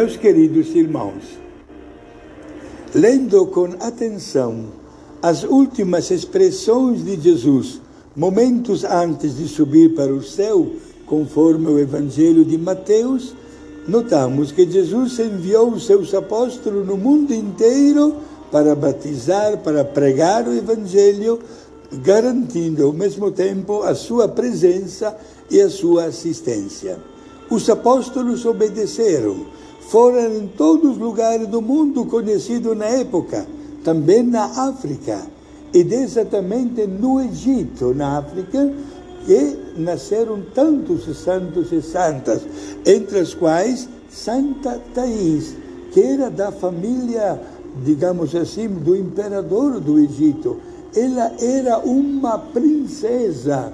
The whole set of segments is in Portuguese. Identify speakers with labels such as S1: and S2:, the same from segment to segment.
S1: Meus queridos irmãos, lendo com atenção as últimas expressões de Jesus, momentos antes de subir para o céu, conforme o Evangelho de Mateus, notamos que Jesus enviou os seus apóstolos no mundo inteiro para batizar, para pregar o Evangelho, garantindo ao mesmo tempo a sua presença e a sua assistência. Os apóstolos obedeceram foram em todos os lugares do mundo conhecidos na época, também na África, e exatamente no Egito, na África, que nasceram tantos santos e santas, entre as quais Santa Thais, que era da família, digamos assim, do imperador do Egito. Ela era uma princesa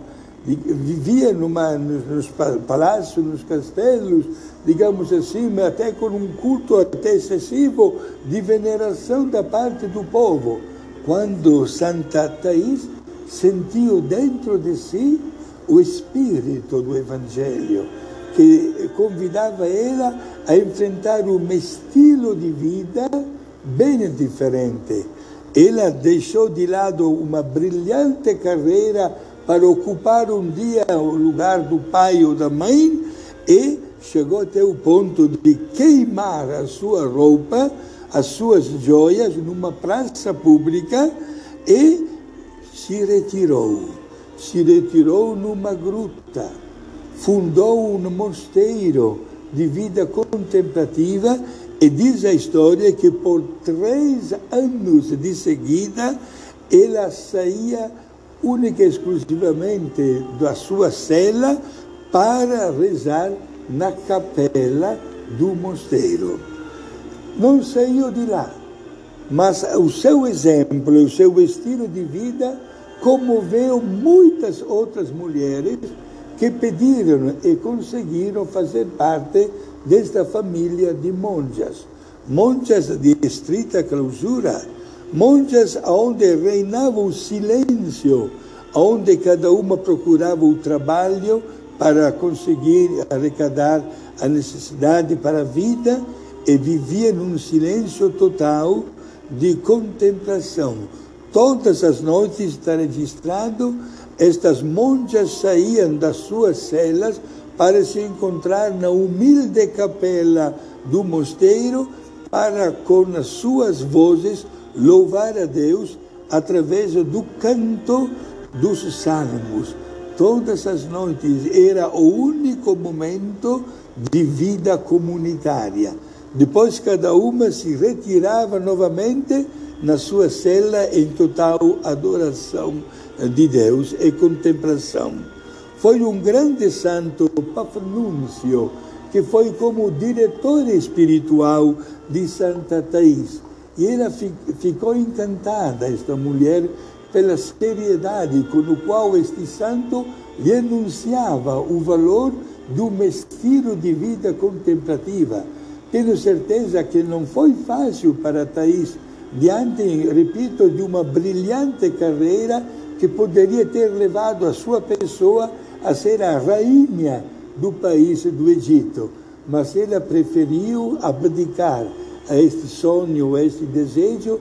S1: vivia numa, nos palácios, nos castelos, digamos assim, até com um culto até excessivo de veneração da parte do povo. Quando Santa Thais sentiu dentro de si o espírito do Evangelho, que convidava ela a enfrentar um estilo de vida bem diferente. Ela deixou de lado uma brilhante carreira para ocupar um dia o lugar do pai ou da mãe e chegou até o ponto de queimar a sua roupa, as suas joias numa praça pública e se retirou. Se retirou numa gruta, fundou um mosteiro de vida contemplativa e diz a história que por três anos de seguida ela saía única e exclusivamente da sua cela para rezar na capela do mosteiro. Não saiu de lá, mas o seu exemplo, o seu estilo de vida comoveu muitas outras mulheres que pediram e conseguiram fazer parte desta família de monjas. Monjas de estrita clausura, monjas onde reinava o silêncio, onde cada uma procurava o trabalho para conseguir arrecadar a necessidade para a vida e vivia num silêncio total de contemplação. Todas as noites está registrado, estas monjas saíam das suas celas para se encontrar na humilde capela do mosteiro para, com as suas vozes, louvar a Deus através do canto dos salmos. Todas as noites era o único momento de vida comunitária. Depois cada uma se retirava novamente na sua cela em total adoração de Deus e contemplação. Foi um grande santo, Pafnúncio, que foi como diretor espiritual de Santa Thais e ela ficou encantada, esta mulher, pela seriedade com a qual este santo lhe anunciava o valor do estilo de vida contemplativa. Tenho certeza que não foi fácil para Thais, diante, repito, de uma brilhante carreira que poderia ter levado a sua pessoa a ser a rainha do país do Egito. Mas ela preferiu abdicar a este sonho, a este desejo,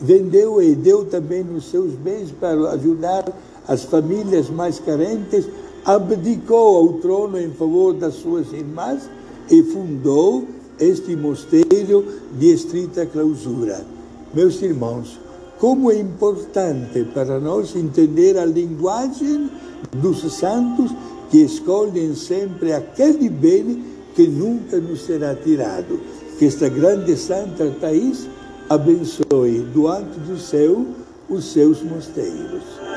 S1: vendeu e deu também os seus bens para ajudar as famílias mais carentes, abdicou ao trono em favor das suas irmãs e fundou este mosteiro de estrita clausura. Meus irmãos, como é importante para nós entender a linguagem dos santos que escolhem sempre aquele bem que nunca nos será tirado que esta grande santa Thais abençoe do alto do céu os seus mosteiros.